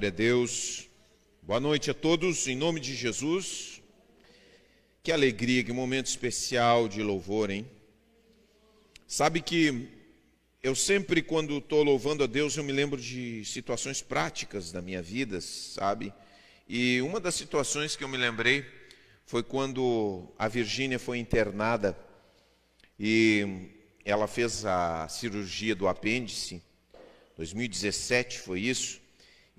Glória a Deus. Boa noite a todos, em nome de Jesus. Que alegria, que momento especial de louvor, hein? Sabe que eu sempre, quando estou louvando a Deus, eu me lembro de situações práticas da minha vida, sabe? E uma das situações que eu me lembrei foi quando a Virgínia foi internada e ela fez a cirurgia do apêndice. 2017 foi isso.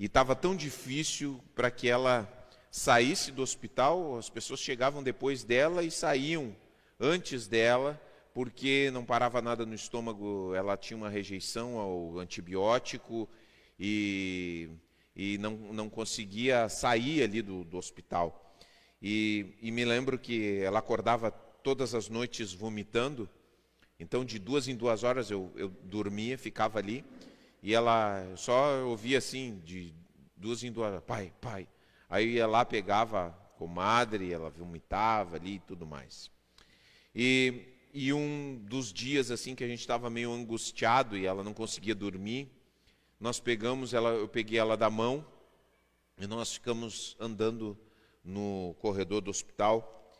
E estava tão difícil para que ela saísse do hospital, as pessoas chegavam depois dela e saíam antes dela, porque não parava nada no estômago, ela tinha uma rejeição ao antibiótico e, e não, não conseguia sair ali do, do hospital. E, e me lembro que ela acordava todas as noites vomitando, então de duas em duas horas eu, eu dormia, ficava ali, e ela só ouvia assim, de duas em duas, pai, pai. Aí ia lá, pegava a comadre, ela vomitava ali e tudo mais. E, e um dos dias assim que a gente estava meio angustiado e ela não conseguia dormir, nós pegamos ela, eu peguei ela da mão e nós ficamos andando no corredor do hospital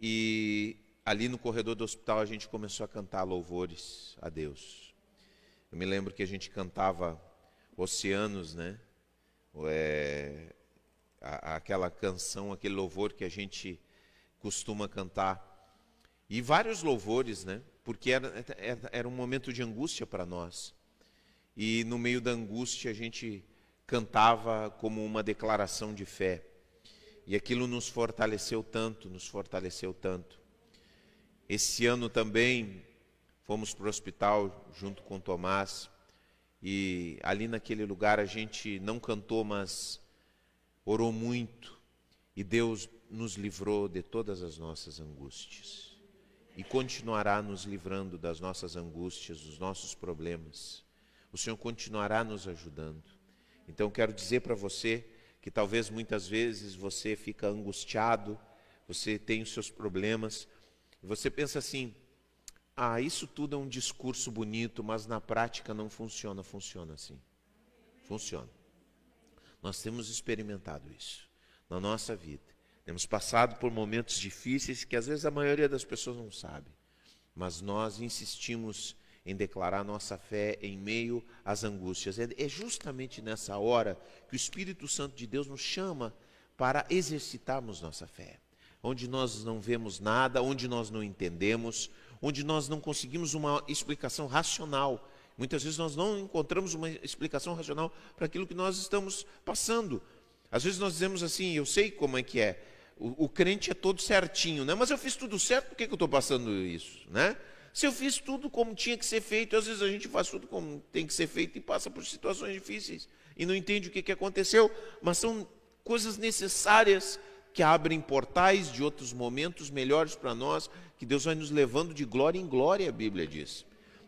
e ali no corredor do hospital a gente começou a cantar louvores a Deus. Eu me lembro que a gente cantava Oceanos, né? É, aquela canção, aquele louvor que a gente costuma cantar. E vários louvores, né? Porque era, era, era um momento de angústia para nós. E no meio da angústia a gente cantava como uma declaração de fé. E aquilo nos fortaleceu tanto, nos fortaleceu tanto. Esse ano também Fomos para o hospital junto com Tomás e ali naquele lugar a gente não cantou, mas orou muito e Deus nos livrou de todas as nossas angústias e continuará nos livrando das nossas angústias, dos nossos problemas. O Senhor continuará nos ajudando. Então quero dizer para você que talvez muitas vezes você fica angustiado, você tem os seus problemas, e você pensa assim: ah, isso tudo é um discurso bonito, mas na prática não funciona. Funciona assim. Funciona. Nós temos experimentado isso na nossa vida. Temos passado por momentos difíceis que às vezes a maioria das pessoas não sabe. Mas nós insistimos em declarar nossa fé em meio às angústias. É, é justamente nessa hora que o Espírito Santo de Deus nos chama para exercitarmos nossa fé. Onde nós não vemos nada, onde nós não entendemos, onde nós não conseguimos uma explicação racional. Muitas vezes nós não encontramos uma explicação racional para aquilo que nós estamos passando. Às vezes nós dizemos assim, eu sei como é que é. O, o crente é todo certinho, né? Mas eu fiz tudo certo, por que, que eu estou passando isso, né? Se eu fiz tudo como tinha que ser feito, às vezes a gente faz tudo como tem que ser feito e passa por situações difíceis e não entende o que, que aconteceu, mas são coisas necessárias que abrem portais de outros momentos melhores para nós, que Deus vai nos levando de glória em glória, a Bíblia diz.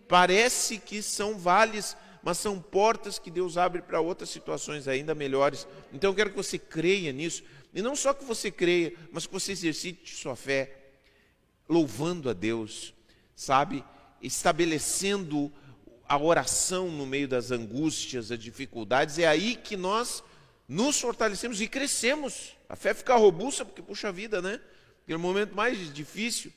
Parece que são vales, mas são portas que Deus abre para outras situações ainda melhores. Então eu quero que você creia nisso, e não só que você creia, mas que você exercite sua fé, louvando a Deus, sabe? Estabelecendo a oração no meio das angústias, das dificuldades, é aí que nós nos fortalecemos e crescemos. A fé fica robusta, porque, puxa vida, né? Aquele momento mais difícil.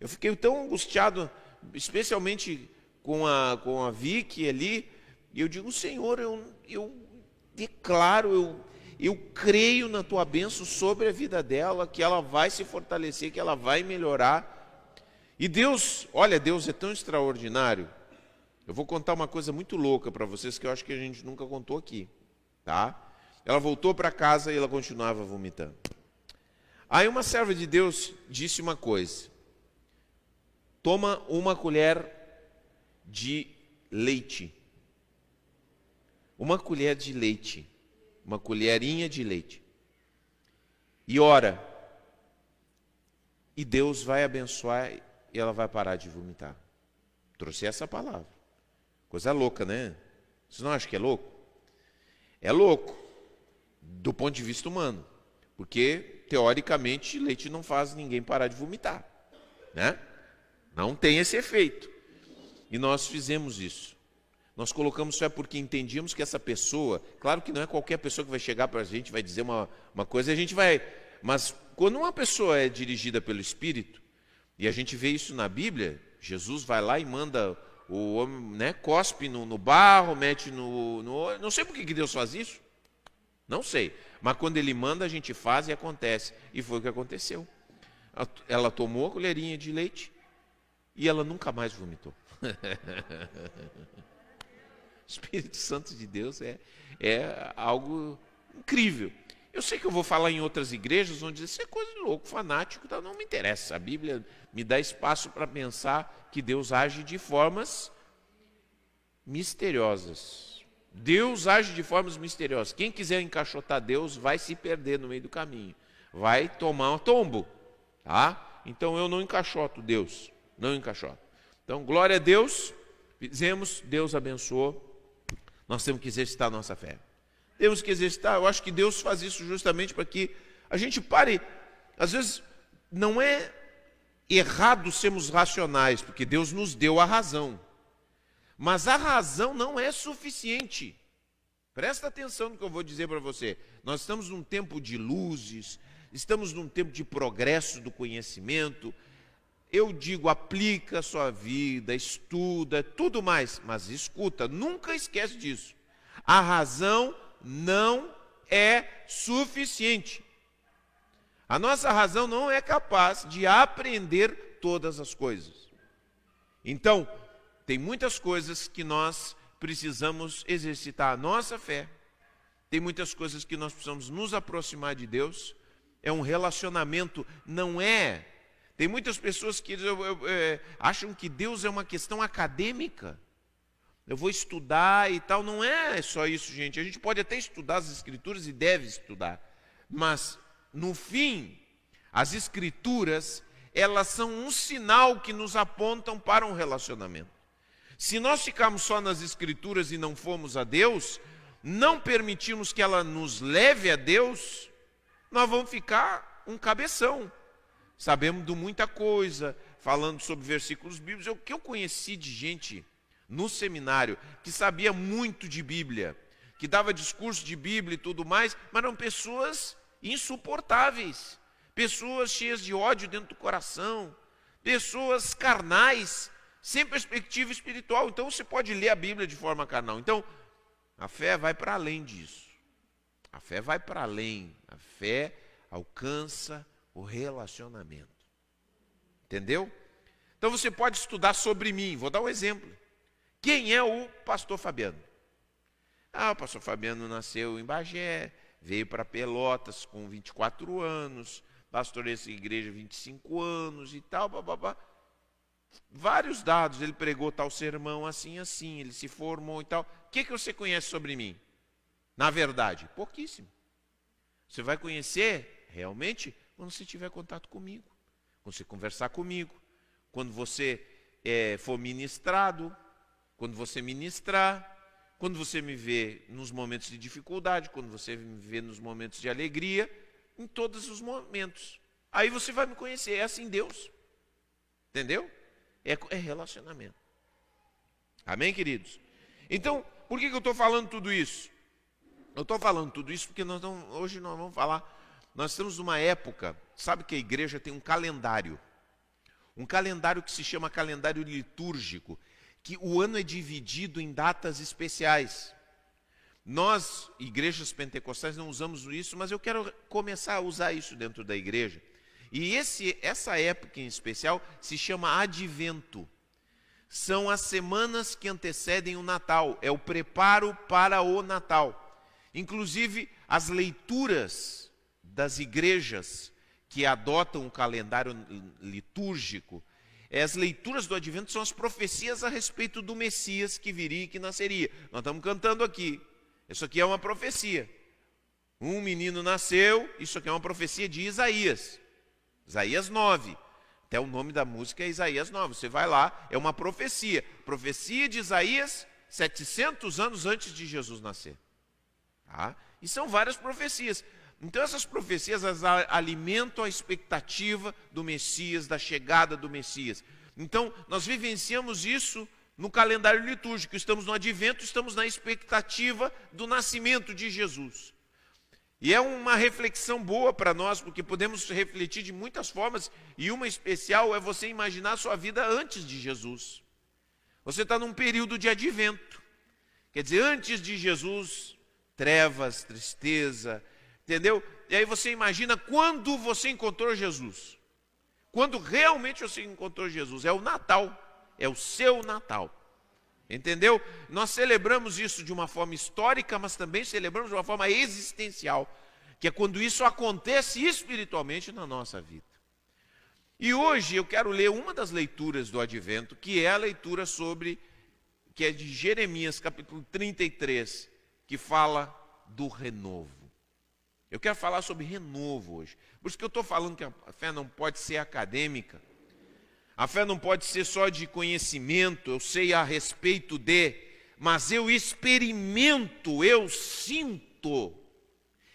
Eu fiquei tão angustiado, especialmente com a, com a Vicky ali, e eu digo, Senhor, eu, eu declaro, eu, eu creio na tua bênção sobre a vida dela, que ela vai se fortalecer, que ela vai melhorar. E Deus, olha, Deus é tão extraordinário. Eu vou contar uma coisa muito louca para vocês que eu acho que a gente nunca contou aqui, tá? Ela voltou para casa e ela continuava vomitando. Aí uma serva de Deus disse uma coisa: toma uma colher de leite. Uma colher de leite. Uma colherinha de leite. E ora. E Deus vai abençoar e ela vai parar de vomitar. Trouxe essa palavra. Coisa louca, né? Você não acha que é louco? É louco do ponto de vista humano. Porque, teoricamente, leite não faz ninguém parar de vomitar. Né? Não tem esse efeito. E nós fizemos isso. Nós colocamos fé porque entendíamos que essa pessoa, claro que não é qualquer pessoa que vai chegar para a gente, vai dizer uma, uma coisa e a gente vai. Mas quando uma pessoa é dirigida pelo Espírito, e a gente vê isso na Bíblia, Jesus vai lá e manda o homem, né, cospe no, no barro, mete no, no. Não sei por que Deus faz isso. Não sei. Mas quando ele manda, a gente faz e acontece. E foi o que aconteceu. Ela tomou a colherinha de leite e ela nunca mais vomitou. Espírito Santo de Deus é, é algo incrível. Eu sei que eu vou falar em outras igrejas onde isso é coisa de louco, fanático, não me interessa. A Bíblia me dá espaço para pensar que Deus age de formas misteriosas. Deus age de formas misteriosas. Quem quiser encaixotar Deus vai se perder no meio do caminho, vai tomar um tombo, tá? Então eu não encaixoto Deus, não encaixoto. Então glória a Deus, fizemos, Deus abençoou. Nós temos que exercitar a nossa fé. Temos que exercitar. Eu acho que Deus faz isso justamente para que a gente pare. Às vezes não é errado sermos racionais, porque Deus nos deu a razão. Mas a razão não é suficiente. Presta atenção no que eu vou dizer para você. Nós estamos num tempo de luzes, estamos num tempo de progresso do conhecimento. Eu digo, aplica a sua vida, estuda, tudo mais, mas escuta, nunca esquece disso. A razão não é suficiente. A nossa razão não é capaz de aprender todas as coisas. Então, tem muitas coisas que nós precisamos exercitar a nossa fé. Tem muitas coisas que nós precisamos nos aproximar de Deus. É um relacionamento, não é. Tem muitas pessoas que eu, eu, é, acham que Deus é uma questão acadêmica. Eu vou estudar e tal. Não é só isso, gente. A gente pode até estudar as Escrituras e deve estudar. Mas, no fim, as Escrituras, elas são um sinal que nos apontam para um relacionamento. Se nós ficarmos só nas Escrituras e não formos a Deus, não permitirmos que ela nos leve a Deus, nós vamos ficar um cabeção. Sabemos de muita coisa, falando sobre versículos bíblicos. O que eu conheci de gente no seminário que sabia muito de Bíblia, que dava discurso de Bíblia e tudo mais, mas eram pessoas insuportáveis, pessoas cheias de ódio dentro do coração, pessoas carnais, sem perspectiva espiritual. Então você pode ler a Bíblia de forma carnal. Então, a fé vai para além disso. A fé vai para além. A fé alcança o relacionamento. Entendeu? Então você pode estudar sobre mim. Vou dar um exemplo. Quem é o pastor Fabiano? Ah, o pastor Fabiano nasceu em Bagé, veio para Pelotas com 24 anos, pastoreou essa igreja 25 anos e tal, babá vários dados. Ele pregou tal sermão assim, assim, ele se formou e tal. O que, que você conhece sobre mim? Na verdade, pouquíssimo. Você vai conhecer realmente quando você tiver contato comigo, quando você conversar comigo, quando você é, for ministrado, quando você ministrar, quando você me vê nos momentos de dificuldade, quando você me vê nos momentos de alegria, em todos os momentos. Aí você vai me conhecer. É assim Deus. Entendeu? É, é relacionamento. Amém, queridos? Então, por que, que eu estou falando tudo isso? Eu estou falando tudo isso porque nós não, hoje nós vamos falar. Nós estamos numa época, sabe que a igreja tem um calendário. Um calendário que se chama calendário litúrgico, que o ano é dividido em datas especiais. Nós, igrejas pentecostais, não usamos isso, mas eu quero começar a usar isso dentro da igreja. E esse, essa época em especial se chama Advento. São as semanas que antecedem o Natal, é o preparo para o Natal. Inclusive, as leituras das igrejas que adotam o calendário litúrgico, as leituras do Advento são as profecias a respeito do Messias que viria e que nasceria. Nós estamos cantando aqui. Isso aqui é uma profecia. Um menino nasceu, isso aqui é uma profecia de Isaías. Isaías 9. Até o nome da música é Isaías 9. Você vai lá, é uma profecia. Profecia de Isaías 700 anos antes de Jesus nascer. Tá? E são várias profecias. Então essas profecias alimentam a expectativa do Messias, da chegada do Messias. Então nós vivenciamos isso no calendário litúrgico, estamos no advento, estamos na expectativa do nascimento de Jesus. E é uma reflexão boa para nós, porque podemos refletir de muitas formas, e uma especial é você imaginar a sua vida antes de Jesus. Você está num período de advento. Quer dizer, antes de Jesus, trevas, tristeza, entendeu? E aí você imagina quando você encontrou Jesus. Quando realmente você encontrou Jesus. É o Natal. É o seu Natal. Entendeu? Nós celebramos isso de uma forma histórica, mas também celebramos de uma forma existencial, que é quando isso acontece espiritualmente na nossa vida. E hoje eu quero ler uma das leituras do Advento, que é a leitura sobre, que é de Jeremias, capítulo 33, que fala do renovo. Eu quero falar sobre renovo hoje. Por isso que eu estou falando que a fé não pode ser acadêmica, a fé não pode ser só de conhecimento, eu sei a respeito de, mas eu experimento, eu sinto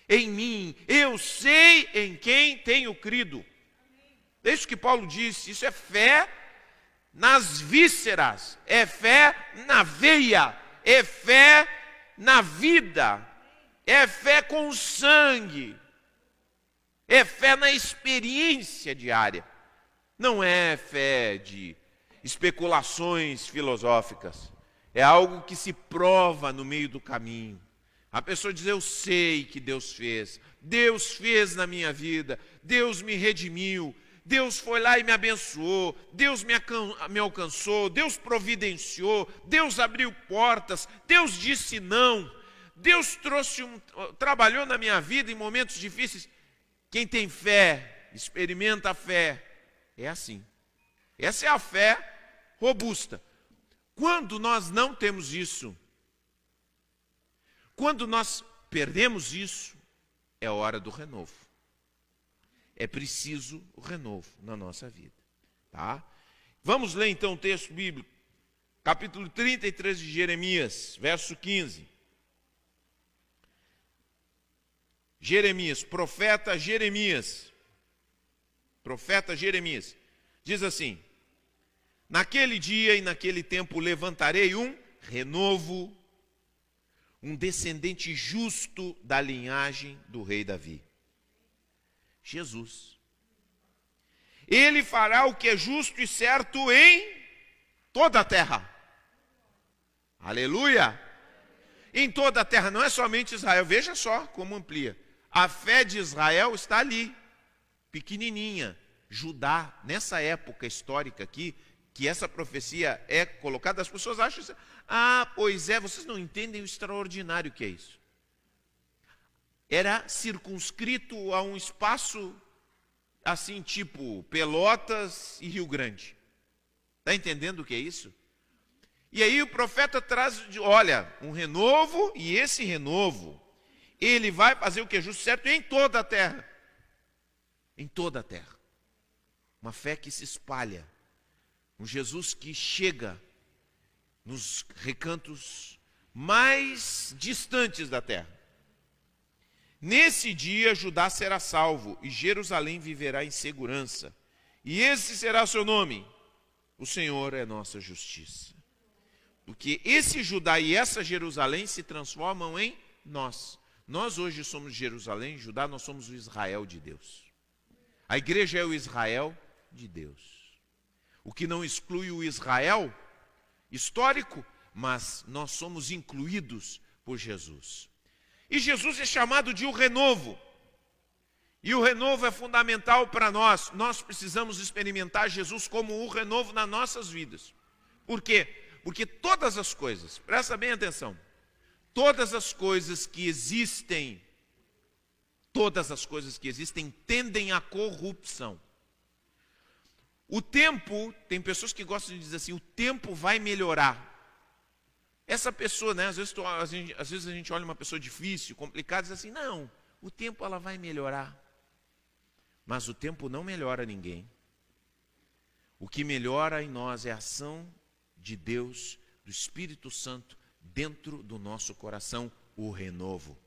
em mim, eu sei em quem tenho crido. Deixa que Paulo disse, isso é fé nas vísceras, é fé na veia, é fé na vida, é fé com sangue, é fé na experiência diária. Não é fé de especulações filosóficas. É algo que se prova no meio do caminho. A pessoa diz: Eu sei que Deus fez. Deus fez na minha vida. Deus me redimiu. Deus foi lá e me abençoou. Deus me, alcançou. Deus providenciou. Deus abriu portas. Deus disse não. Deus trouxe um, trabalhou na minha vida em momentos difíceis. Quem tem fé, experimenta a fé, é assim. Essa é a fé robusta. Quando nós não temos isso, quando nós perdemos isso, é hora do renovo. É preciso o renovo na nossa vida, tá? Vamos ler então o texto bíblico, capítulo 33 de Jeremias, verso 15. Jeremias, profeta Jeremias, profeta Jeremias, diz assim: Naquele dia e naquele tempo levantarei um renovo, um descendente justo da linhagem do rei Davi. Jesus. Ele fará o que é justo e certo em toda a terra. Aleluia! Em toda a terra, não é somente Israel. Veja só como amplia. A fé de Israel está ali pequenininha. Judá, nessa época histórica aqui, que essa profecia é colocada, as pessoas acham assim, ah, pois é, vocês não entendem o extraordinário que é isso. Era circunscrito a um espaço assim, tipo Pelotas e Rio Grande. Está entendendo o que é isso? E aí o profeta traz, olha, um renovo, e esse renovo, ele vai fazer o que é justo certo em toda a terra em toda a terra. Uma fé que se espalha. Um Jesus que chega nos recantos mais distantes da terra. Nesse dia, Judá será salvo e Jerusalém viverá em segurança. E esse será seu nome: O Senhor é nossa justiça. Porque esse Judá e essa Jerusalém se transformam em nós. Nós hoje somos Jerusalém, Judá, nós somos o Israel de Deus. A igreja é o Israel de Deus. O que não exclui o Israel histórico, mas nós somos incluídos por Jesus. E Jesus é chamado de o renovo. E o renovo é fundamental para nós. Nós precisamos experimentar Jesus como o renovo nas nossas vidas. Por quê? Porque todas as coisas, presta bem atenção, todas as coisas que existem todas as coisas que existem tendem à corrupção. O tempo, tem pessoas que gostam de dizer assim, o tempo vai melhorar. Essa pessoa, né, às vezes, às vezes a gente olha uma pessoa difícil, complicada, e diz assim, não, o tempo ela vai melhorar. Mas o tempo não melhora ninguém. O que melhora em nós é a ação de Deus, do Espírito Santo, dentro do nosso coração, o renovo.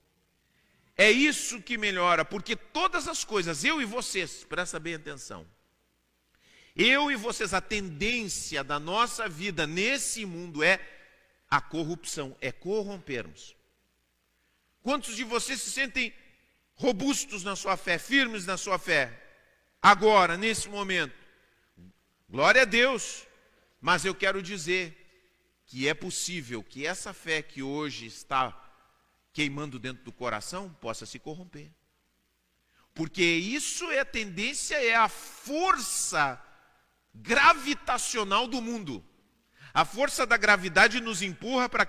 É isso que melhora, porque todas as coisas, eu e vocês, presta bem atenção. Eu e vocês, a tendência da nossa vida nesse mundo é a corrupção, é corrompermos. Quantos de vocês se sentem robustos na sua fé, firmes na sua fé, agora, nesse momento? Glória a Deus, mas eu quero dizer que é possível que essa fé que hoje está queimando dentro do coração possa se corromper. Porque isso é a tendência, é a força gravitacional do mundo. A força da gravidade nos empurra para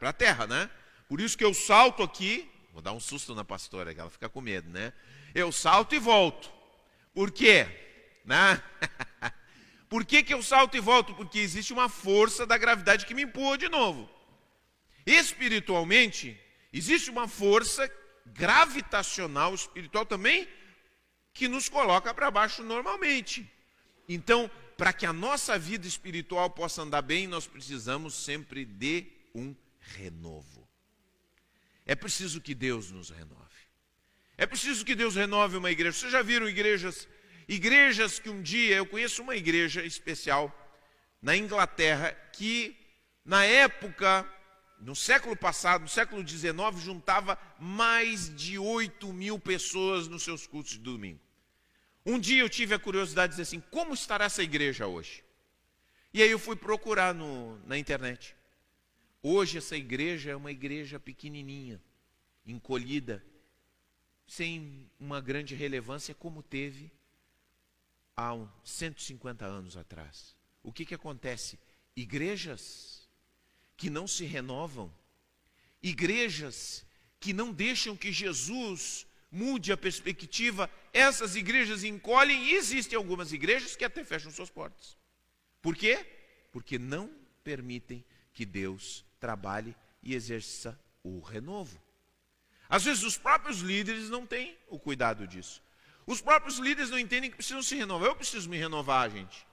a terra, né? Por isso que eu salto aqui, vou dar um susto na pastora, que ela fica com medo, né? Eu salto e volto. Por quê? Né? Por que, que eu salto e volto? Porque existe uma força da gravidade que me empurra de novo. Espiritualmente, existe uma força gravitacional espiritual também que nos coloca para baixo normalmente. Então, para que a nossa vida espiritual possa andar bem, nós precisamos sempre de um renovo. É preciso que Deus nos renove. É preciso que Deus renove uma igreja. Vocês já viram igrejas? Igrejas que um dia, eu conheço uma igreja especial na Inglaterra, que na época, no século passado, no século XIX, juntava mais de 8 mil pessoas nos seus cultos de domingo. Um dia eu tive a curiosidade de dizer assim: como estará essa igreja hoje? E aí eu fui procurar no, na internet. Hoje essa igreja é uma igreja pequenininha, encolhida, sem uma grande relevância como teve há uns 150 anos atrás. O que, que acontece? Igrejas que não se renovam, igrejas que não deixam que Jesus mude a perspectiva, essas igrejas encolhem e existem algumas igrejas que até fecham suas portas. Por quê? Porque não permitem que Deus trabalhe e exerça o renovo. Às vezes os próprios líderes não têm o cuidado disso. Os próprios líderes não entendem que precisam se renovar. Eu preciso me renovar, gente.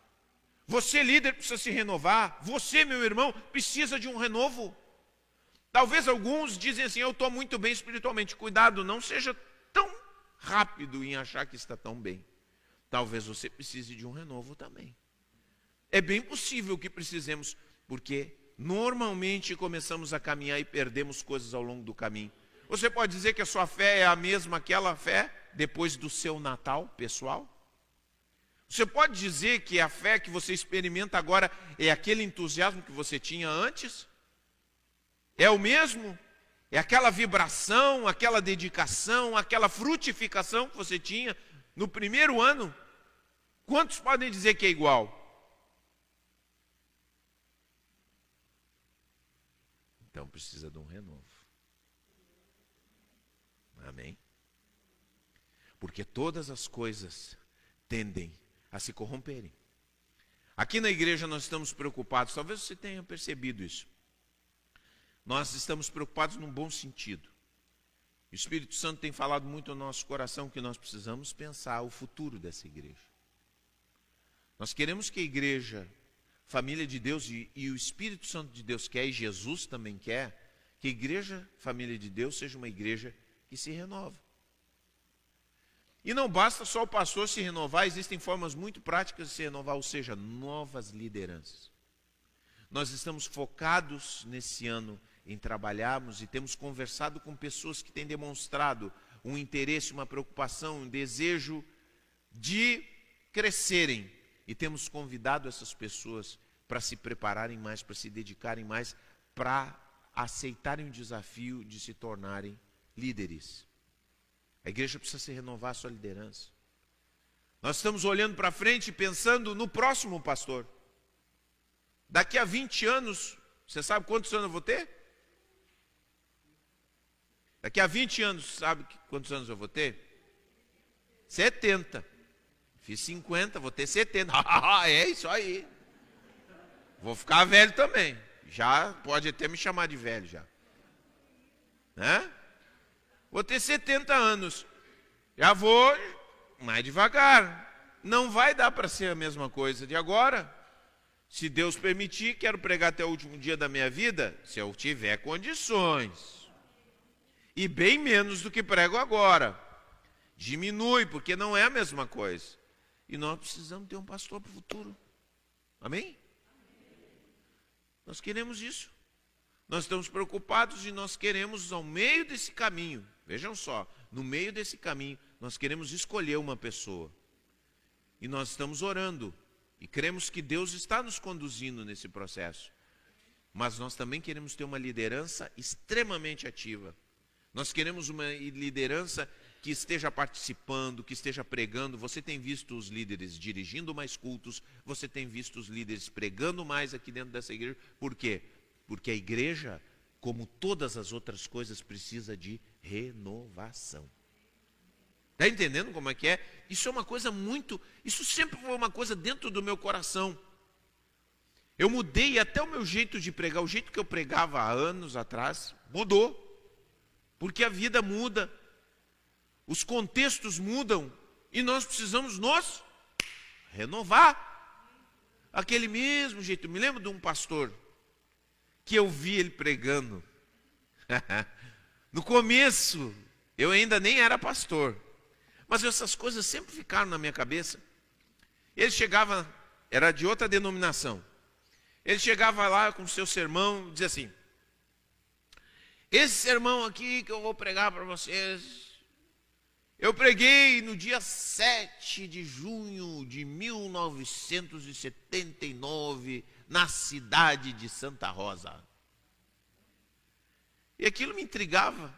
Você, líder, precisa se renovar. Você, meu irmão, precisa de um renovo. Talvez alguns dizem assim: Eu estou muito bem espiritualmente. Cuidado, não seja tão rápido em achar que está tão bem. Talvez você precise de um renovo também. É bem possível que precisemos, porque normalmente começamos a caminhar e perdemos coisas ao longo do caminho. Você pode dizer que a sua fé é a mesma aquela fé depois do seu Natal pessoal? Você pode dizer que a fé que você experimenta agora é aquele entusiasmo que você tinha antes? É o mesmo? É aquela vibração, aquela dedicação, aquela frutificação que você tinha no primeiro ano? Quantos podem dizer que é igual? Então precisa de um renovo. Amém? Porque todas as coisas tendem a se corromperem. Aqui na igreja nós estamos preocupados, talvez você tenha percebido isso. Nós estamos preocupados num bom sentido. O Espírito Santo tem falado muito no nosso coração que nós precisamos pensar o futuro dessa igreja. Nós queremos que a igreja, família de Deus e, e o Espírito Santo de Deus quer, e Jesus também quer, que a igreja, família de Deus, seja uma igreja que se renova. E não basta só o pastor se renovar, existem formas muito práticas de se renovar, ou seja, novas lideranças. Nós estamos focados nesse ano em trabalharmos e temos conversado com pessoas que têm demonstrado um interesse, uma preocupação, um desejo de crescerem. E temos convidado essas pessoas para se prepararem mais, para se dedicarem mais, para aceitarem o desafio de se tornarem líderes. A igreja precisa se renovar a sua liderança. Nós estamos olhando para frente e pensando no próximo pastor. Daqui a 20 anos, você sabe quantos anos eu vou ter? Daqui a 20 anos, sabe quantos anos eu vou ter? 70. Fiz 50, vou ter 70. é isso aí. Vou ficar velho também. Já pode até me chamar de velho já. Né? Vou ter 70 anos. Já vou mais devagar. Não vai dar para ser a mesma coisa de agora. Se Deus permitir, quero pregar até o último dia da minha vida, se eu tiver condições e bem menos do que prego agora. Diminui, porque não é a mesma coisa. E nós precisamos ter um pastor para o futuro. Amém? Nós queremos isso. Nós estamos preocupados e nós queremos, ao meio desse caminho, vejam só, no meio desse caminho, nós queremos escolher uma pessoa. E nós estamos orando. E cremos que Deus está nos conduzindo nesse processo. Mas nós também queremos ter uma liderança extremamente ativa. Nós queremos uma liderança que esteja participando, que esteja pregando. Você tem visto os líderes dirigindo mais cultos, você tem visto os líderes pregando mais aqui dentro dessa igreja. Por quê? Porque a igreja, como todas as outras coisas, precisa de renovação. Está entendendo como é que é? Isso é uma coisa muito. Isso sempre foi uma coisa dentro do meu coração. Eu mudei até o meu jeito de pregar, o jeito que eu pregava há anos atrás, mudou. Porque a vida muda, os contextos mudam e nós precisamos nos renovar. Aquele mesmo jeito. Me lembro de um pastor que eu vi ele pregando. no começo, eu ainda nem era pastor, mas essas coisas sempre ficaram na minha cabeça. Ele chegava, era de outra denominação. Ele chegava lá com seu sermão e dizia assim: Esse sermão aqui que eu vou pregar para vocês eu preguei no dia 7 de junho de 1979, na cidade de Santa Rosa. E aquilo me intrigava.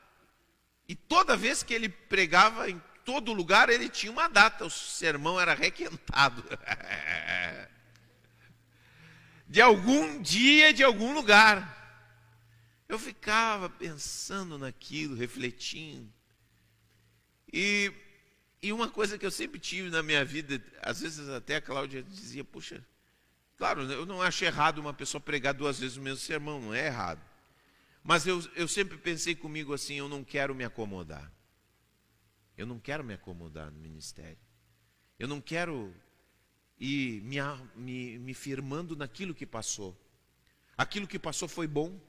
E toda vez que ele pregava, em todo lugar, ele tinha uma data, o sermão era requentado. de algum dia, de algum lugar. Eu ficava pensando naquilo, refletindo. E, e uma coisa que eu sempre tive na minha vida, às vezes até a Cláudia dizia, puxa, claro, eu não acho errado uma pessoa pregar duas vezes o mesmo sermão, não é errado. Mas eu, eu sempre pensei comigo assim, eu não quero me acomodar. Eu não quero me acomodar no ministério. Eu não quero ir me, me, me firmando naquilo que passou. Aquilo que passou foi bom.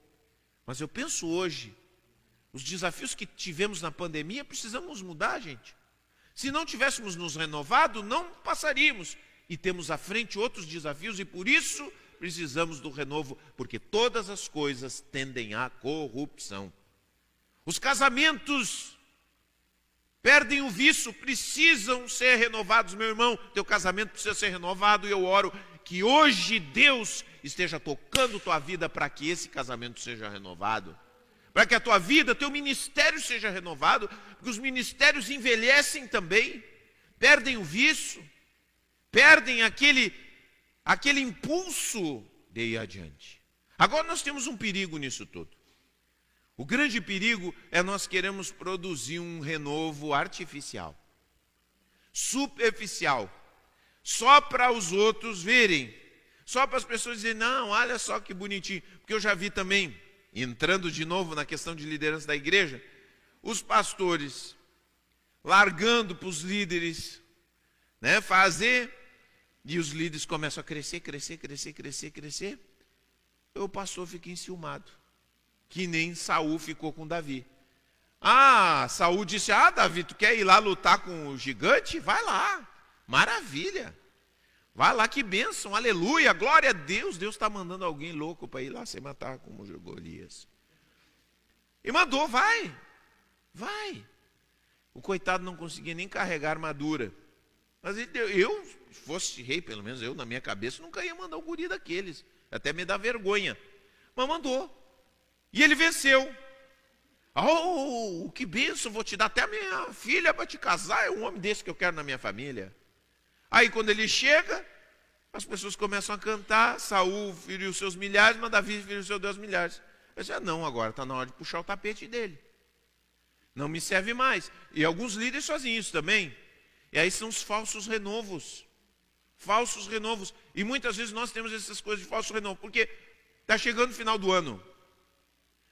Mas eu penso hoje, os desafios que tivemos na pandemia, precisamos mudar, gente. Se não tivéssemos nos renovado, não passaríamos. E temos à frente outros desafios, e por isso precisamos do renovo, porque todas as coisas tendem à corrupção. Os casamentos perdem o vício, precisam ser renovados, meu irmão. Teu casamento precisa ser renovado, e eu oro que hoje Deus esteja tocando tua vida para que esse casamento seja renovado para que a tua vida, teu ministério seja renovado, porque os ministérios envelhecem também, perdem o vício, perdem aquele, aquele impulso de ir adiante. Agora nós temos um perigo nisso tudo. O grande perigo é nós queremos produzir um renovo artificial, superficial, só para os outros verem, só para as pessoas dizerem, não, olha só que bonitinho, porque eu já vi também entrando de novo na questão de liderança da igreja, os pastores largando para os líderes né, fazer, e os líderes começam a crescer, crescer, crescer, crescer, crescer. E o pastor fica enciumado, que nem Saul ficou com Davi. Ah, Saul disse: Ah, Davi, tu quer ir lá lutar com o gigante? Vai lá, maravilha. Vai lá, que bênção, aleluia, glória a Deus. Deus está mandando alguém louco para ir lá se matar como Golias. E mandou, vai, vai. O coitado não conseguia nem carregar armadura. Mas eu, se fosse rei, pelo menos eu, na minha cabeça, nunca ia mandar um guri daqueles. Até me dá vergonha. Mas mandou. E ele venceu. Oh, que bênção, vou te dar até a minha filha para te casar. É um homem desse que eu quero na minha família. Aí quando ele chega, as pessoas começam a cantar, Saul feriu seus milhares, mas Davi feriu seus dois milhares. Eu disse, ah, não, agora está na hora de puxar o tapete dele. Não me serve mais. E alguns líderes fazem isso também. E aí são os falsos renovos. Falsos renovos. E muitas vezes nós temos essas coisas de falso renovo, porque está chegando o final do ano.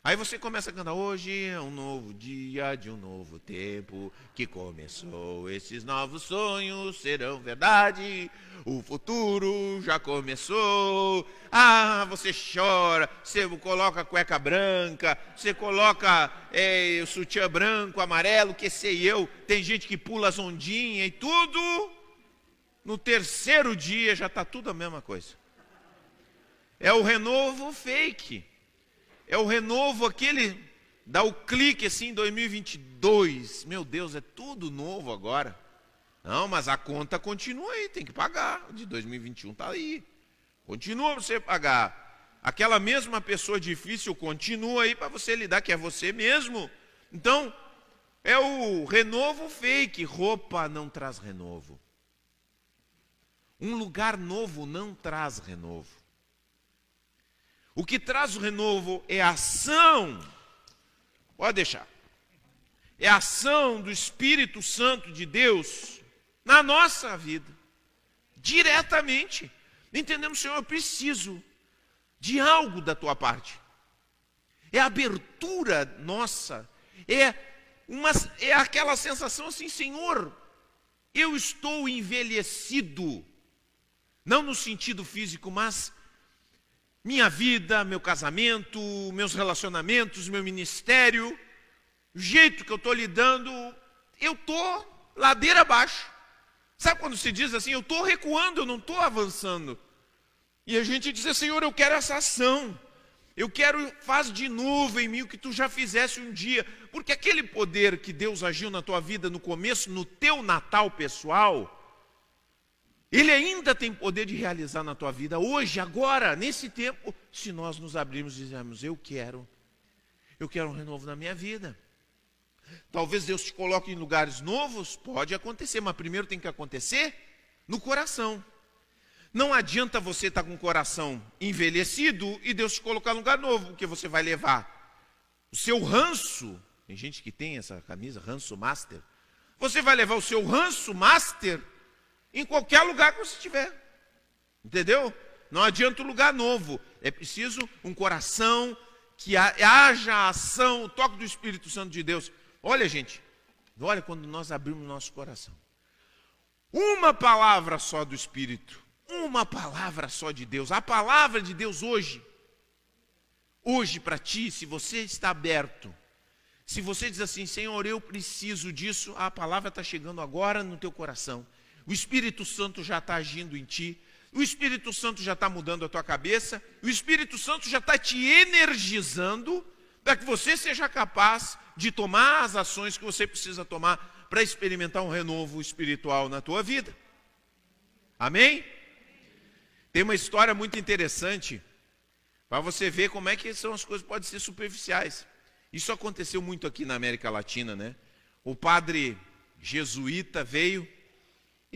Aí você começa a cantar, hoje é um novo dia de um novo tempo que começou. Esses novos sonhos serão verdade, o futuro já começou. Ah, você chora, você coloca cueca branca, você coloca é, sutiã branco, amarelo, que sei eu. Tem gente que pula as ondinhas e tudo. No terceiro dia já está tudo a mesma coisa. É o renovo fake. É o renovo aquele, dá o clique assim, 2022. Meu Deus, é tudo novo agora. Não, mas a conta continua aí, tem que pagar. De 2021 está aí. Continua você pagar. Aquela mesma pessoa difícil continua aí para você lidar, que é você mesmo. Então, é o renovo fake. Roupa não traz renovo. Um lugar novo não traz renovo. O que traz o renovo é a ação. Pode deixar. É a ação do Espírito Santo de Deus na nossa vida. Diretamente. Entendemos, Senhor, eu preciso de algo da tua parte. É a abertura nossa, é, uma, é aquela sensação assim, Senhor, eu estou envelhecido, não no sentido físico, mas minha vida, meu casamento, meus relacionamentos, meu ministério, o jeito que eu estou lidando, eu estou ladeira abaixo. Sabe quando se diz assim, eu estou recuando, eu não estou avançando. E a gente diz, Senhor, eu quero essa ação. Eu quero, faz de novo em mim o que tu já fizesse um dia. Porque aquele poder que Deus agiu na tua vida no começo, no teu Natal pessoal, ele ainda tem poder de realizar na tua vida hoje, agora, nesse tempo, se nós nos abrirmos e dizermos, eu quero, eu quero um renovo na minha vida. Talvez Deus te coloque em lugares novos, pode acontecer, mas primeiro tem que acontecer no coração. Não adianta você estar com o coração envelhecido e Deus te colocar em lugar novo, porque você vai levar o seu ranço. Tem gente que tem essa camisa, ranço master. Você vai levar o seu ranço master em qualquer lugar que você estiver. Entendeu? Não adianta um lugar novo. É preciso um coração que haja ação, o toque do Espírito Santo de Deus. Olha, gente, olha quando nós abrimos nosso coração. Uma palavra só do Espírito uma palavra só de Deus, a palavra de Deus hoje. Hoje para ti, se você está aberto, se você diz assim, Senhor, eu preciso disso, a palavra está chegando agora no teu coração. O Espírito Santo já está agindo em ti, o Espírito Santo já está mudando a tua cabeça, o Espírito Santo já está te energizando para que você seja capaz de tomar as ações que você precisa tomar para experimentar um renovo espiritual na tua vida. Amém? Tem uma história muito interessante para você ver como é que são as coisas podem ser superficiais. Isso aconteceu muito aqui na América Latina, né? O padre jesuíta veio,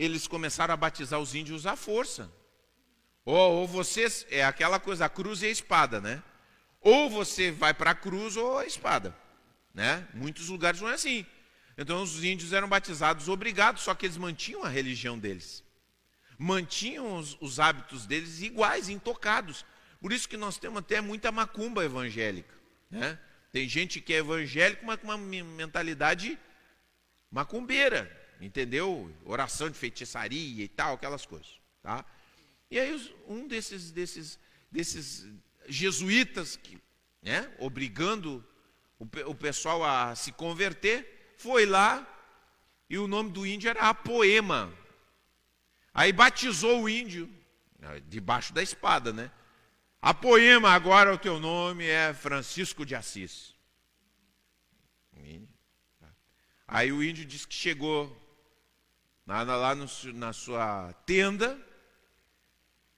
eles começaram a batizar os índios à força. Ou, ou vocês, é aquela coisa, a cruz e a espada, né? Ou você vai para a cruz ou a espada, né? Muitos lugares não é assim. Então os índios eram batizados obrigados, só que eles mantinham a religião deles mantinham os, os hábitos deles iguais, intocados. Por isso que nós temos até muita macumba evangélica. Né? Tem gente que é evangélico, mas com uma mentalidade macumbeira, entendeu? Oração de feitiçaria e tal, aquelas coisas. Tá? E aí um desses, desses, desses jesuítas, que, né, obrigando o, o pessoal a se converter, foi lá e o nome do índio era Apoema. Aí batizou o índio, debaixo da espada, né? A poema, agora o teu nome é Francisco de Assis. Aí o índio disse que chegou lá no, na sua tenda,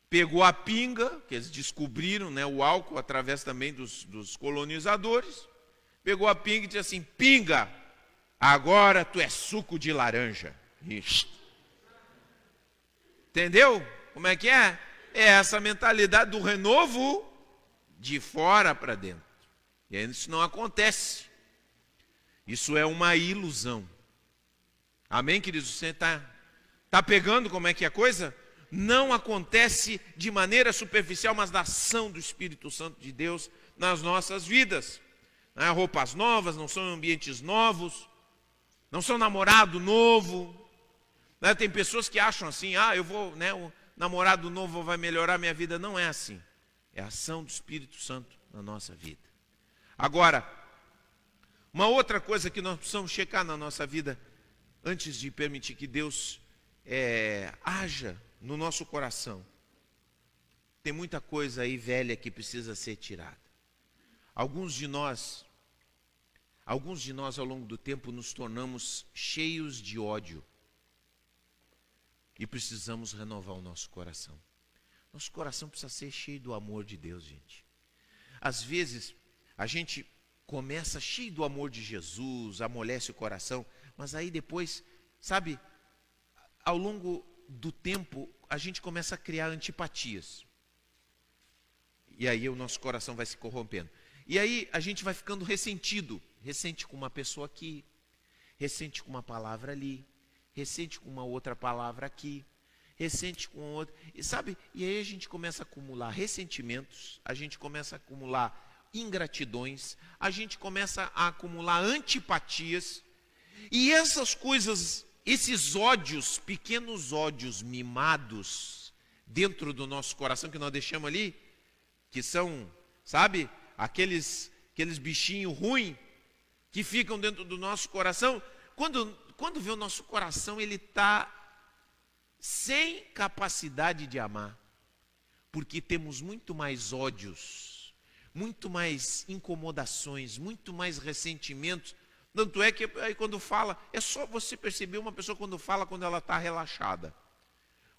pegou a pinga, que eles descobriram, né, o álcool através também dos, dos colonizadores, pegou a pinga e disse assim: Pinga, agora tu é suco de laranja. Ixi. Entendeu? Como é que é? É essa mentalidade do renovo de fora para dentro. E isso não acontece. Isso é uma ilusão. Amém, queridos? Você está tá pegando como é que é a coisa? Não acontece de maneira superficial, mas da ação do Espírito Santo de Deus nas nossas vidas. Não é roupas novas, não são ambientes novos, não são namorado novo, né? Tem pessoas que acham assim, ah, eu vou, né, o namorado novo vai melhorar minha vida. Não é assim. É a ação do Espírito Santo na nossa vida. Agora, uma outra coisa que nós precisamos checar na nossa vida, antes de permitir que Deus é, haja no nosso coração. Tem muita coisa aí velha que precisa ser tirada. Alguns de nós, alguns de nós ao longo do tempo nos tornamos cheios de ódio. E precisamos renovar o nosso coração. Nosso coração precisa ser cheio do amor de Deus, gente. Às vezes, a gente começa cheio do amor de Jesus, amolece o coração, mas aí depois, sabe, ao longo do tempo, a gente começa a criar antipatias. E aí o nosso coração vai se corrompendo. E aí a gente vai ficando ressentido. Ressente com uma pessoa aqui, ressente com uma palavra ali, ressente com uma outra palavra aqui, ressente com outra. E sabe? E aí a gente começa a acumular ressentimentos, a gente começa a acumular ingratidões, a gente começa a acumular antipatias, e essas coisas, esses ódios, pequenos ódios mimados dentro do nosso coração que nós deixamos ali, que são, sabe, aqueles aqueles bichinhos ruins que ficam dentro do nosso coração, quando quando vê o nosso coração, ele está sem capacidade de amar, porque temos muito mais ódios muito mais incomodações, muito mais ressentimentos. Tanto é que aí quando fala, é só você perceber uma pessoa quando fala quando ela está relaxada.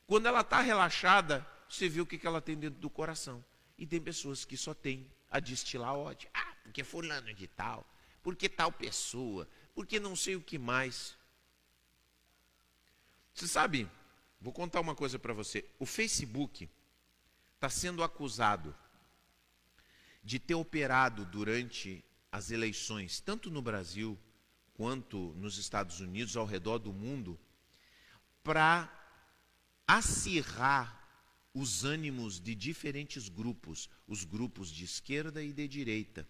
Quando ela está relaxada, você vê o que, que ela tem dentro do coração. E tem pessoas que só têm a destilar ódio. Ah, porque fulano de tal, porque tal pessoa, porque não sei o que mais. Você sabe, vou contar uma coisa para você. O Facebook está sendo acusado de ter operado durante as eleições, tanto no Brasil quanto nos Estados Unidos, ao redor do mundo, para acirrar os ânimos de diferentes grupos, os grupos de esquerda e de direita.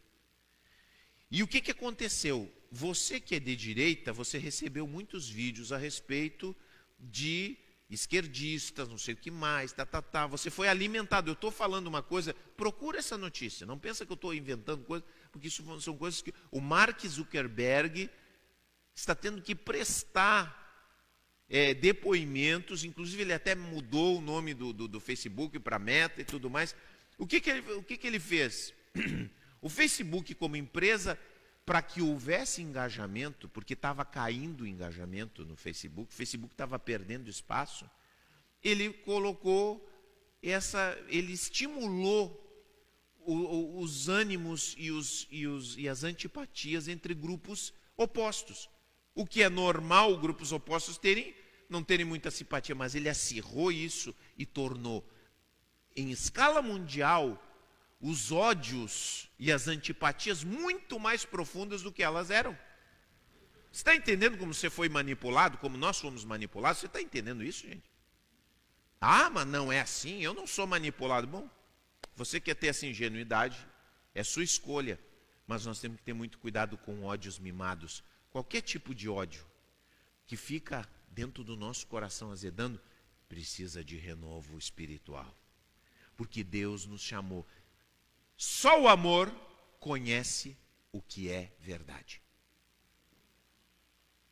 E o que, que aconteceu? Você que é de direita, você recebeu muitos vídeos a respeito de esquerdistas, não sei o que mais, tá, tá, tá. Você foi alimentado. Eu estou falando uma coisa, procura essa notícia. Não pensa que eu estou inventando coisas, porque isso são coisas que o Mark Zuckerberg está tendo que prestar é, depoimentos, inclusive ele até mudou o nome do, do, do Facebook para Meta e tudo mais. O que, que, ele, o que, que ele fez? O Facebook, como empresa, para que houvesse engajamento, porque estava caindo o engajamento no Facebook, o Facebook estava perdendo espaço, ele colocou essa, ele estimulou o, o, os ânimos e, os, e, os, e as antipatias entre grupos opostos. O que é normal grupos opostos terem, não terem muita simpatia, mas ele acirrou isso e tornou, em escala mundial, os ódios e as antipatias muito mais profundas do que elas eram. Você está entendendo como você foi manipulado, como nós fomos manipulados? Você está entendendo isso, gente? Ah, mas não é assim, eu não sou manipulado. Bom, você quer ter essa ingenuidade, é sua escolha, mas nós temos que ter muito cuidado com ódios mimados. Qualquer tipo de ódio que fica dentro do nosso coração azedando, precisa de renovo espiritual. Porque Deus nos chamou. Só o amor conhece o que é verdade.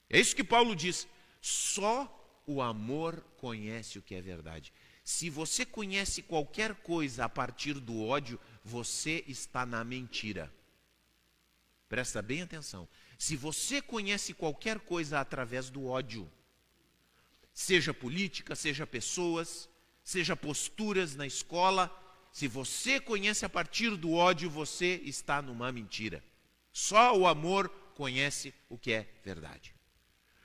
É isso que Paulo diz. Só o amor conhece o que é verdade. Se você conhece qualquer coisa a partir do ódio, você está na mentira. Presta bem atenção. Se você conhece qualquer coisa através do ódio, seja política, seja pessoas, seja posturas na escola, se você conhece a partir do ódio, você está numa mentira. Só o amor conhece o que é verdade.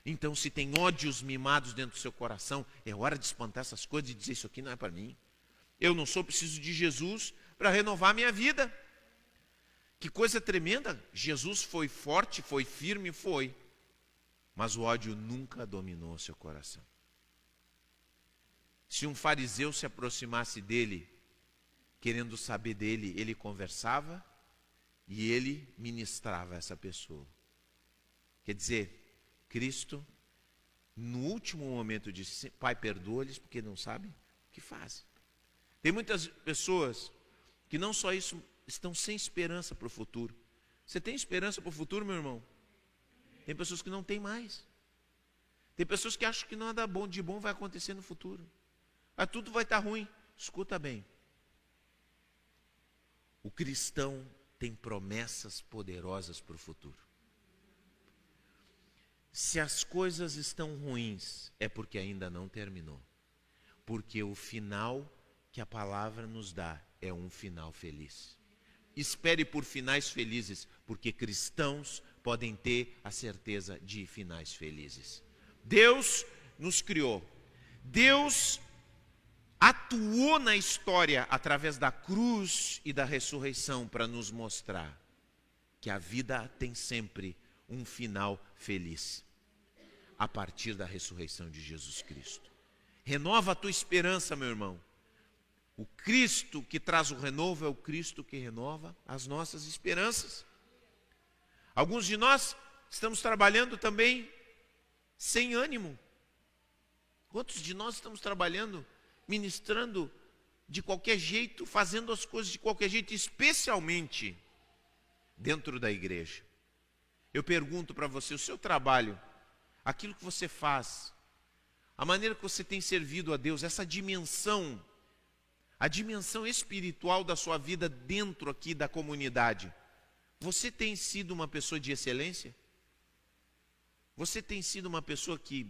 Então, se tem ódios mimados dentro do seu coração, é hora de espantar essas coisas e dizer: Isso aqui não é para mim. Eu não sou preciso de Jesus para renovar minha vida. Que coisa tremenda! Jesus foi forte, foi firme, foi. Mas o ódio nunca dominou seu coração. Se um fariseu se aproximasse dele querendo saber dele, ele conversava e ele ministrava essa pessoa. Quer dizer, Cristo, no último momento, disse: Pai, perdoa-lhes porque não sabem o que fazem. Tem muitas pessoas que não só isso, estão sem esperança para o futuro. Você tem esperança para o futuro, meu irmão? Tem pessoas que não têm mais. Tem pessoas que acham que nada bom de bom vai acontecer no futuro. Mas tudo vai estar ruim. Escuta bem. O cristão tem promessas poderosas para o futuro. Se as coisas estão ruins, é porque ainda não terminou. Porque o final que a palavra nos dá é um final feliz. Espere por finais felizes, porque cristãos podem ter a certeza de finais felizes. Deus nos criou. Deus atuou na história através da cruz e da ressurreição para nos mostrar que a vida tem sempre um final feliz a partir da ressurreição de Jesus Cristo. Renova a tua esperança, meu irmão. O Cristo que traz o renovo é o Cristo que renova as nossas esperanças. Alguns de nós estamos trabalhando também sem ânimo. Quantos de nós estamos trabalhando, ministrando de qualquer jeito, fazendo as coisas de qualquer jeito, especialmente dentro da igreja? Eu pergunto para você, o seu trabalho aquilo que você faz, a maneira que você tem servido a Deus, essa dimensão, a dimensão espiritual da sua vida dentro aqui da comunidade. Você tem sido uma pessoa de excelência? Você tem sido uma pessoa que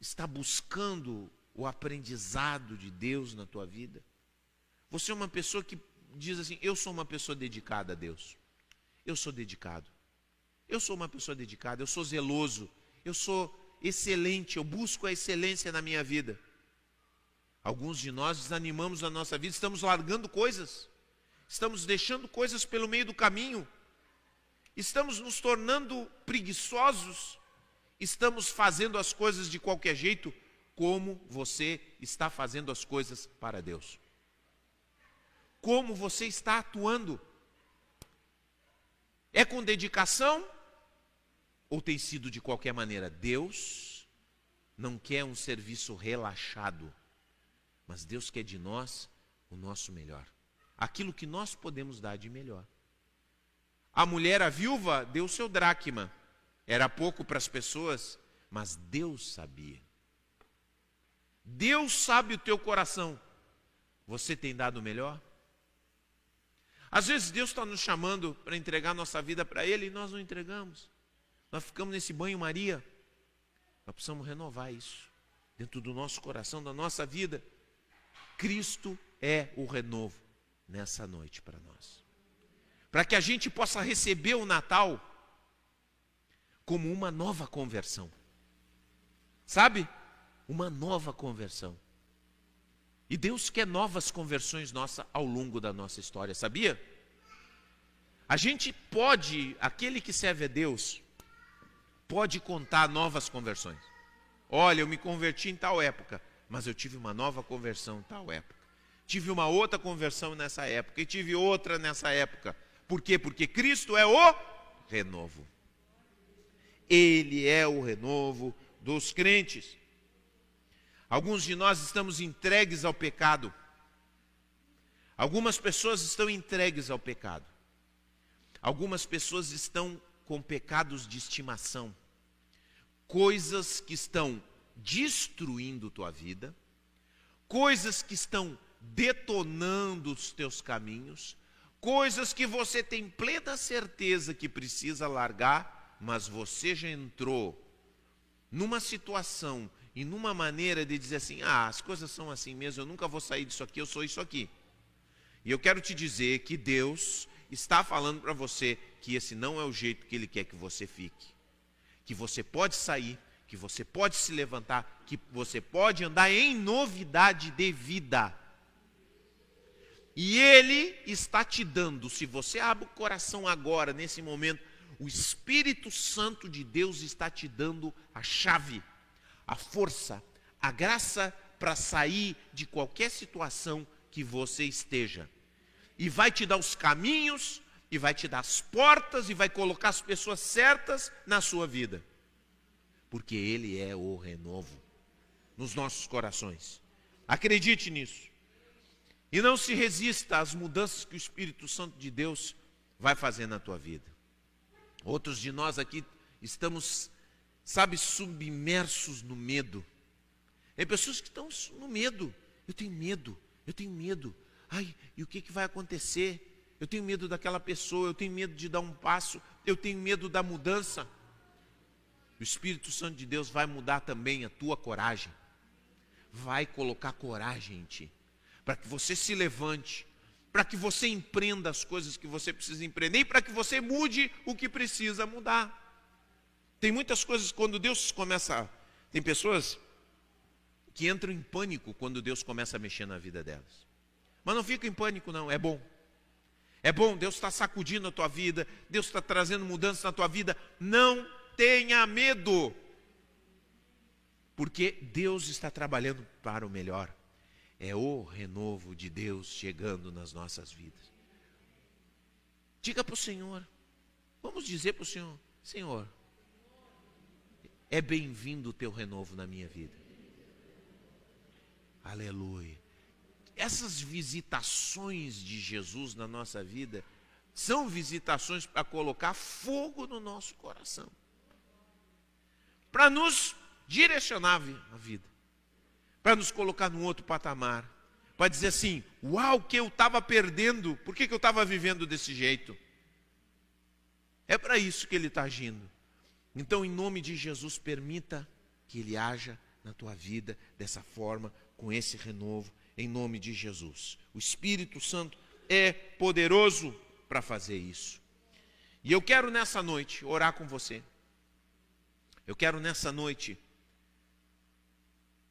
está buscando o aprendizado de Deus na tua vida? Você é uma pessoa que diz assim: Eu sou uma pessoa dedicada a Deus. Eu sou dedicado. Eu sou uma pessoa dedicada, eu sou zeloso eu sou excelente, eu busco a excelência na minha vida. Alguns de nós desanimamos a nossa vida, estamos largando coisas, estamos deixando coisas pelo meio do caminho, estamos nos tornando preguiçosos, estamos fazendo as coisas de qualquer jeito, como você está fazendo as coisas para Deus. Como você está atuando? É com dedicação ou tem sido de qualquer maneira? Deus não quer um serviço relaxado, mas Deus quer de nós o nosso melhor. Aquilo que nós podemos dar de melhor. A mulher, a viúva, deu seu dracma. Era pouco para as pessoas, mas Deus sabia. Deus sabe o teu coração. Você tem dado o melhor? Às vezes Deus está nos chamando para entregar nossa vida para Ele e nós não entregamos. Nós ficamos nesse banho-maria. Nós precisamos renovar isso dentro do nosso coração, da nossa vida. Cristo é o renovo nessa noite para nós. Para que a gente possa receber o Natal como uma nova conversão. Sabe? Uma nova conversão. E Deus quer novas conversões nossas ao longo da nossa história, sabia? A gente pode, aquele que serve a Deus, pode contar novas conversões. Olha, eu me converti em tal época, mas eu tive uma nova conversão em tal época. Tive uma outra conversão nessa época e tive outra nessa época. Por quê? Porque Cristo é o renovo. Ele é o renovo dos crentes. Alguns de nós estamos entregues ao pecado. Algumas pessoas estão entregues ao pecado. Algumas pessoas estão com pecados de estimação coisas que estão destruindo tua vida, coisas que estão detonando os teus caminhos, coisas que você tem plena certeza que precisa largar, mas você já entrou numa situação e numa maneira de dizer assim: ah, as coisas são assim mesmo, eu nunca vou sair disso aqui, eu sou isso aqui. E eu quero te dizer que Deus está falando para você que esse não é o jeito que Ele quer que você fique que você pode sair, que você pode se levantar, que você pode andar em novidade de vida. E Ele está te dando, se você abre o coração agora, nesse momento, o Espírito Santo de Deus está te dando a chave, a força, a graça para sair de qualquer situação que você esteja. E vai te dar os caminhos, e vai te dar as portas e vai colocar as pessoas certas na sua vida. Porque Ele é o renovo nos nossos corações. Acredite nisso. E não se resista às mudanças que o Espírito Santo de Deus vai fazer na tua vida. Outros de nós aqui estamos sabe, submersos no medo. Tem pessoas que estão no medo. Eu tenho medo, eu tenho medo. Ai, e o que, que vai acontecer? Eu tenho medo daquela pessoa, eu tenho medo de dar um passo, eu tenho medo da mudança. O Espírito Santo de Deus vai mudar também a tua coragem. Vai colocar coragem em ti, para que você se levante, para que você empreenda as coisas que você precisa empreender e para que você mude o que precisa mudar. Tem muitas coisas quando Deus começa, tem pessoas que entram em pânico quando Deus começa a mexer na vida delas. Mas não fica em pânico não, é bom. É bom, Deus está sacudindo a tua vida, Deus está trazendo mudança na tua vida. Não tenha medo, porque Deus está trabalhando para o melhor. É o renovo de Deus chegando nas nossas vidas. Diga para o Senhor, vamos dizer para o Senhor: Senhor, é bem-vindo o teu renovo na minha vida. Aleluia. Essas visitações de Jesus na nossa vida são visitações para colocar fogo no nosso coração, para nos direcionar a vida, para nos colocar num outro patamar, para dizer assim: uau, que eu estava perdendo, por que, que eu estava vivendo desse jeito? É para isso que ele está agindo. Então, em nome de Jesus, permita que ele haja na tua vida dessa forma, com esse renovo, em nome de Jesus. O Espírito Santo é poderoso para fazer isso. E eu quero nessa noite orar com você. Eu quero nessa noite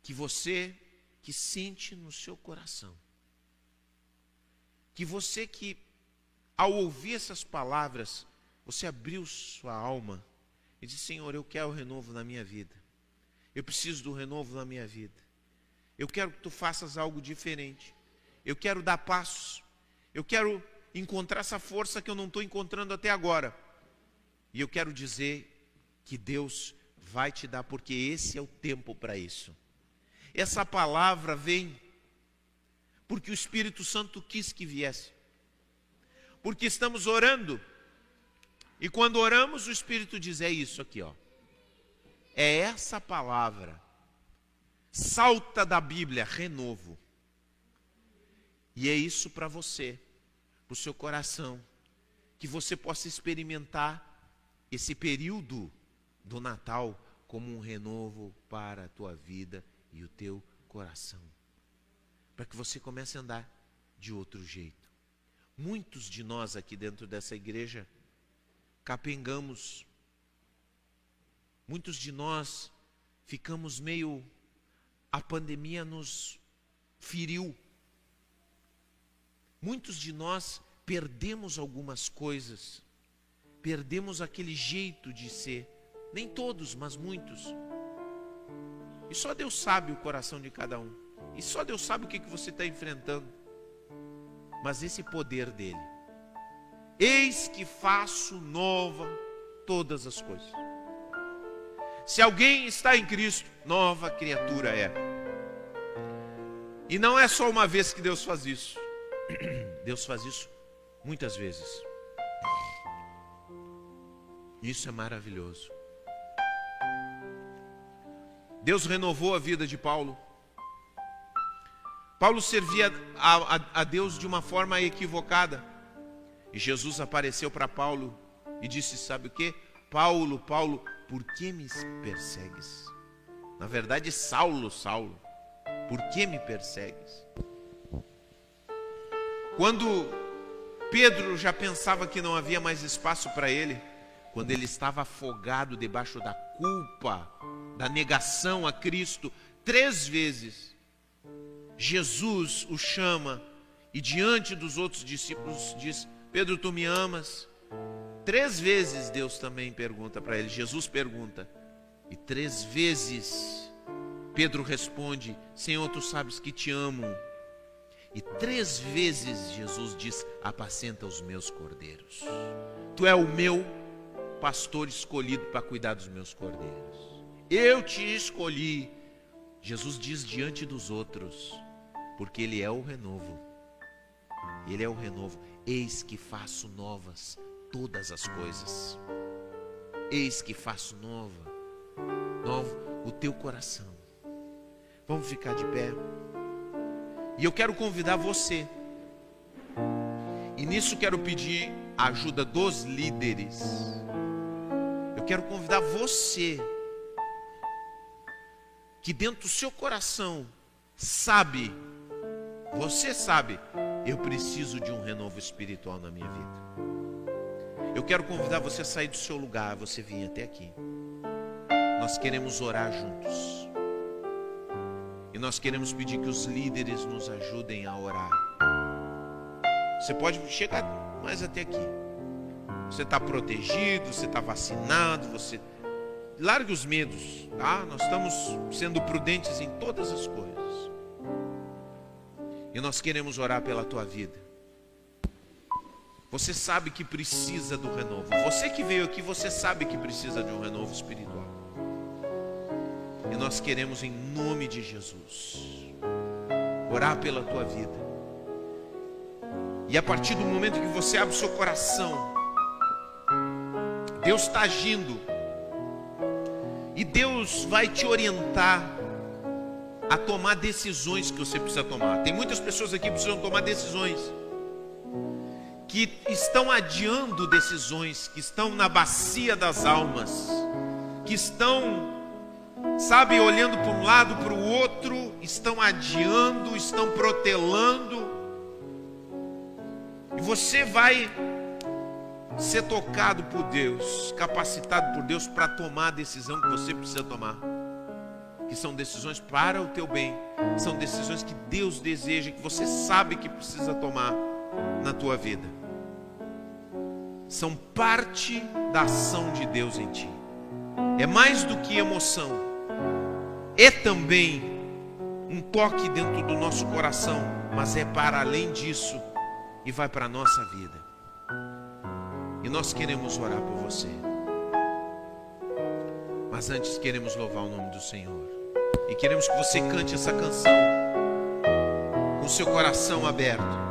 que você que sente no seu coração, que você que ao ouvir essas palavras, você abriu sua alma e disse: Senhor, eu quero o renovo na minha vida. Eu preciso do renovo na minha vida. Eu quero que tu faças algo diferente. Eu quero dar passos. Eu quero encontrar essa força que eu não estou encontrando até agora. E eu quero dizer que Deus vai te dar, porque esse é o tempo para isso. Essa palavra vem porque o Espírito Santo quis que viesse. Porque estamos orando. E quando oramos, o Espírito diz: é isso aqui, ó. É essa palavra salta da Bíblia, renovo. E é isso para você, para o seu coração, que você possa experimentar esse período do Natal como um renovo para a tua vida e o teu coração. Para que você comece a andar de outro jeito. Muitos de nós aqui dentro dessa igreja capengamos. Muitos de nós ficamos meio a pandemia nos feriu. Muitos de nós perdemos algumas coisas, perdemos aquele jeito de ser. Nem todos, mas muitos. E só Deus sabe o coração de cada um. E só Deus sabe o que, que você está enfrentando. Mas esse poder dele. Eis que faço nova todas as coisas. Se alguém está em Cristo, nova criatura é. E não é só uma vez que Deus faz isso. Deus faz isso muitas vezes. Isso é maravilhoso. Deus renovou a vida de Paulo. Paulo servia a, a, a Deus de uma forma equivocada. E Jesus apareceu para Paulo e disse: Sabe o que? Paulo, Paulo, por que me persegues? Na verdade, Saulo, Saulo, por que me persegues? Quando Pedro já pensava que não havia mais espaço para ele, quando ele estava afogado debaixo da culpa, da negação a Cristo, três vezes, Jesus o chama e diante dos outros discípulos diz: Pedro, tu me amas? Três vezes Deus também pergunta para ele, Jesus pergunta, e três vezes Pedro responde: Senhor, tu sabes que te amo. E três vezes Jesus diz: Apacenta os meus cordeiros. Tu é o meu pastor escolhido para cuidar dos meus cordeiros. Eu te escolhi. Jesus diz diante dos outros, porque Ele é o renovo. Ele é o renovo. Eis que faço novas todas as coisas. Eis que faço nova novo o teu coração. Vamos ficar de pé. E eu quero convidar você. E nisso quero pedir a ajuda dos líderes. Eu quero convidar você que dentro do seu coração sabe, você sabe, eu preciso de um renovo espiritual na minha vida. Eu quero convidar você a sair do seu lugar, você vir até aqui. Nós queremos orar juntos. E nós queremos pedir que os líderes nos ajudem a orar. Você pode chegar mais até aqui. Você está protegido, você está vacinado, você largue os medos, tá? Nós estamos sendo prudentes em todas as coisas. E nós queremos orar pela tua vida. Você sabe que precisa do renovo. Você que veio aqui, você sabe que precisa de um renovo espiritual. E nós queremos, em nome de Jesus, orar pela tua vida. E a partir do momento que você abre o seu coração, Deus está agindo e Deus vai te orientar a tomar decisões que você precisa tomar. Tem muitas pessoas aqui que precisam tomar decisões, que estão adiando decisões, que estão na bacia das almas, que estão, sabe, olhando para um lado, para o outro, estão adiando, estão protelando. E você vai ser tocado por Deus, capacitado por Deus para tomar a decisão que você precisa tomar. Que são decisões para o teu bem, são decisões que Deus deseja, que você sabe que precisa tomar na tua vida. São parte da ação de Deus em ti. É mais do que emoção, é também um toque dentro do nosso coração, mas é para além disso e vai para a nossa vida. E nós queremos orar por você. Mas antes queremos louvar o nome do Senhor. E queremos que você cante essa canção com seu coração aberto.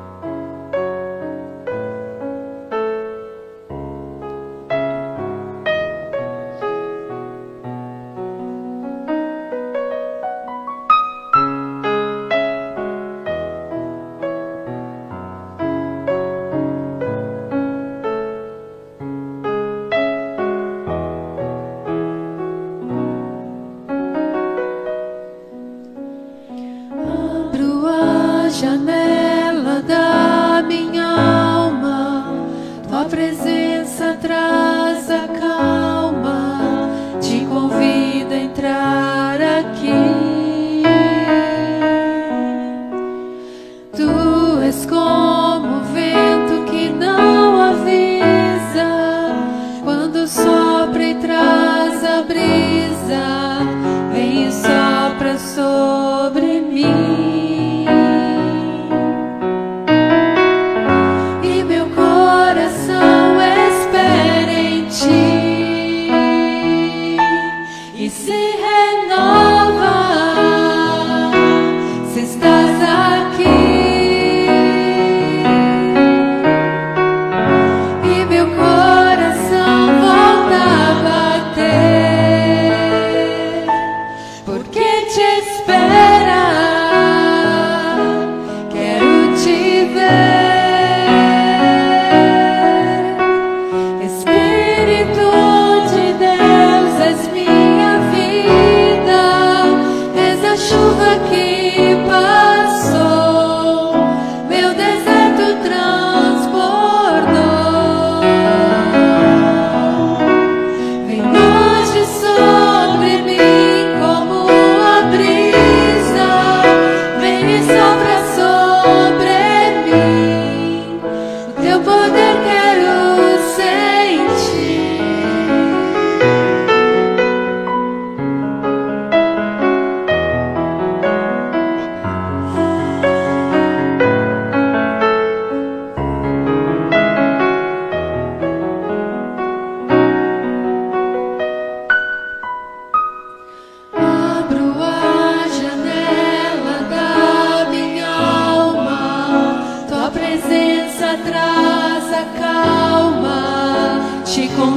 Convido a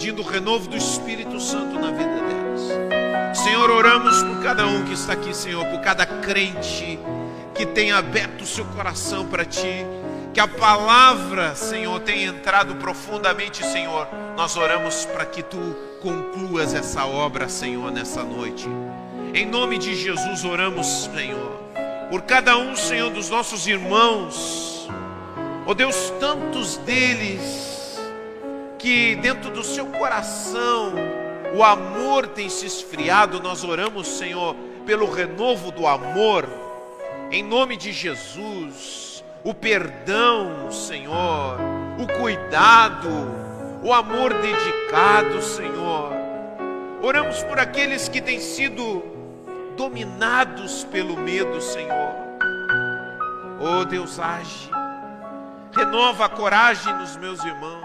pedindo o renovo do Espírito Santo na vida delas. Senhor, oramos por cada um que está aqui, Senhor, por cada crente que tem aberto o seu coração para Ti, que a palavra, Senhor, tenha entrado profundamente, Senhor. Nós oramos para que Tu concluas essa obra, Senhor, nessa noite. Em nome de Jesus oramos, Senhor, por cada um, Senhor, dos nossos irmãos. Ó oh Deus, tantos deles que dentro do seu coração o amor tem se esfriado, nós oramos, Senhor, pelo renovo do amor. Em nome de Jesus, o perdão, Senhor, o cuidado, o amor dedicado, Senhor. Oramos por aqueles que têm sido dominados pelo medo, Senhor. Oh Deus, age, renova a coragem nos meus irmãos,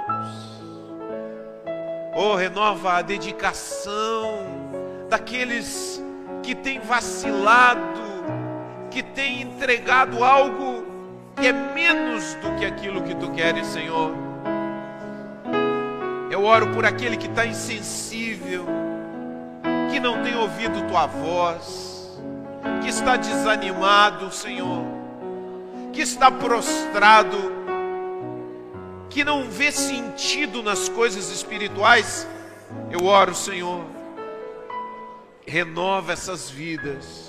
oh, renova a dedicação daqueles que têm vacilado, que têm entregado algo que é menos do que aquilo que tu queres, Senhor. Eu oro por aquele que está insensível, que não tem ouvido tua voz, que está desanimado, Senhor, que está prostrado, que não vê sentido nas coisas espirituais, eu oro, Senhor, renova essas vidas,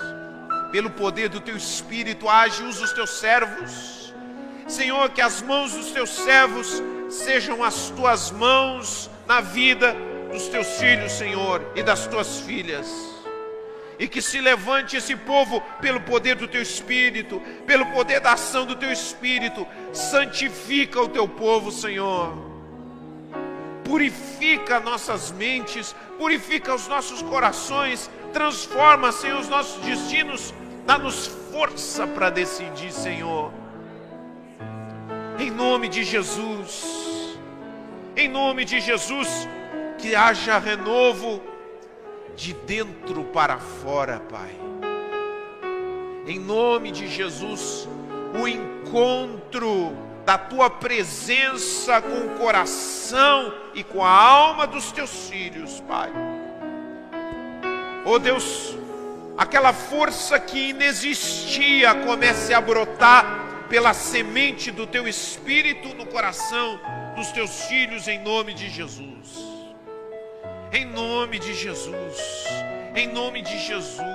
pelo poder do teu Espírito, age, usa os teus servos, Senhor, que as mãos dos teus servos sejam as tuas mãos na vida dos teus filhos, Senhor, e das tuas filhas. E que se levante esse povo pelo poder do teu espírito, pelo poder da ação do teu espírito. Santifica o teu povo, Senhor. Purifica nossas mentes, purifica os nossos corações, transforma, Senhor, os nossos destinos, dá-nos força para decidir, Senhor. Em nome de Jesus, em nome de Jesus, que haja renovo de dentro para fora, Pai. Em nome de Jesus, o encontro da tua presença com o coração e com a alma dos teus filhos, Pai. Oh Deus, aquela força que inexistia comece a brotar pela semente do teu espírito no coração dos teus filhos, em nome de Jesus. Em nome de Jesus. Em nome de Jesus.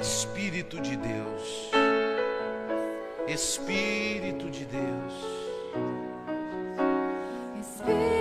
Espírito de Deus. Espírito de Deus. Espírito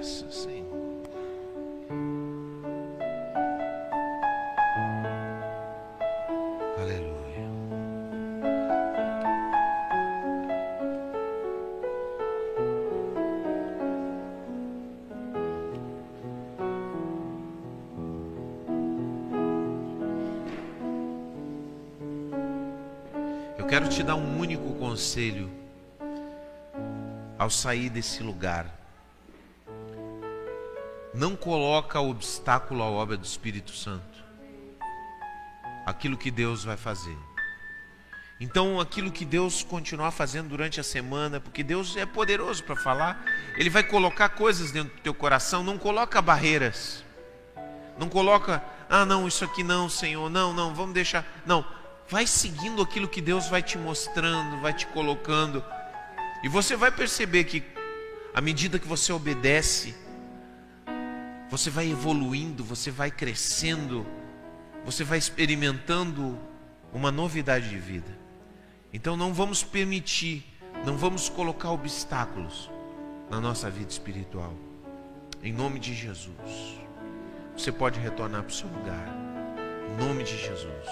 Graças, Senhor. Quero te dar um único conselho ao sair desse lugar. Não coloca obstáculo à obra do Espírito Santo. Aquilo que Deus vai fazer. Então, aquilo que Deus continuar fazendo durante a semana, porque Deus é poderoso para falar, Ele vai colocar coisas dentro do teu coração, não coloca barreiras. Não coloca, ah, não, isso aqui não, Senhor, não, não, vamos deixar. Não, vai seguindo aquilo que Deus vai te mostrando, vai te colocando. E você vai perceber que, à medida que você obedece, você vai evoluindo, você vai crescendo, você vai experimentando uma novidade de vida. Então não vamos permitir, não vamos colocar obstáculos na nossa vida espiritual. Em nome de Jesus. Você pode retornar para o seu lugar. Em nome de Jesus.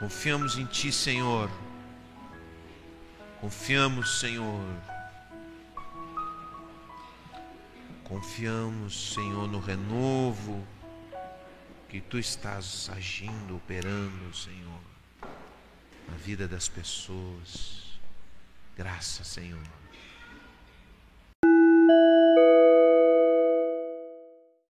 Confiamos em Ti, Senhor. Confiamos, Senhor. Confiamos, Senhor, no renovo que Tu estás agindo, operando, Senhor, na vida das pessoas. Graças, Senhor.